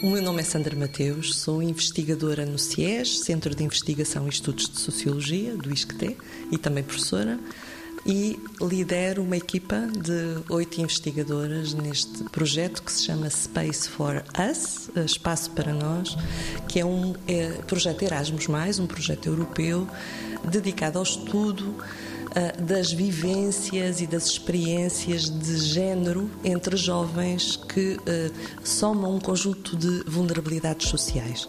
O meu nome é Sandra Mateus, sou investigadora no CIES, Centro de Investigação e Estudos de Sociologia, do ISCTE, e também professora, e lidero uma equipa de oito investigadoras neste projeto que se chama Space for Us, Espaço para Nós, que é um é, projeto Erasmus, um projeto europeu dedicado ao estudo das vivências e das experiências de género entre jovens que uh, somam um conjunto de vulnerabilidades sociais.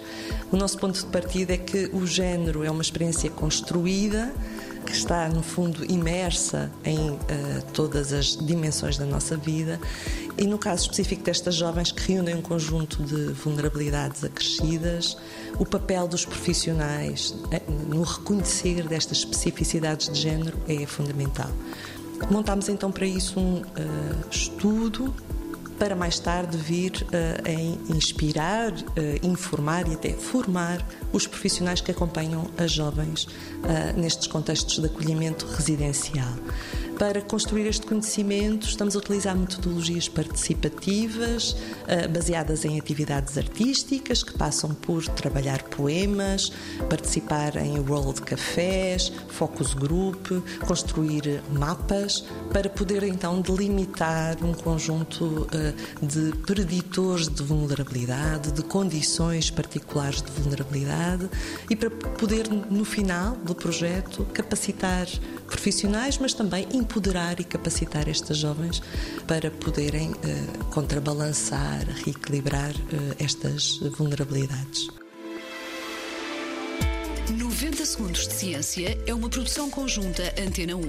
O nosso ponto de partida é que o género é uma experiência construída que está, no fundo, imersa em uh, todas as dimensões da nossa vida. E no caso específico destas jovens que reúnem um conjunto de vulnerabilidades acrescidas, o papel dos profissionais eh, no reconhecer destas especificidades de género é fundamental. Montámos então para isso um uh, estudo para mais tarde vir uh, em inspirar, uh, informar e até formar os profissionais que acompanham as jovens uh, nestes contextos de acolhimento residencial. Para construir este conhecimento, estamos a utilizar metodologias participativas, baseadas em atividades artísticas, que passam por trabalhar poemas, participar em world cafés, focus group, construir mapas, para poder então delimitar um conjunto de preditores de vulnerabilidade, de condições particulares de vulnerabilidade e para poder, no final do projeto, capacitar profissionais, mas também empoderar e capacitar estas jovens para poderem uh, contrabalançar, reequilibrar uh, estas vulnerabilidades. 90 Segundos de Ciência é uma produção conjunta Antena 1,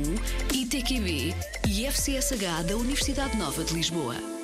ITQB e FCSH da Universidade Nova de Lisboa.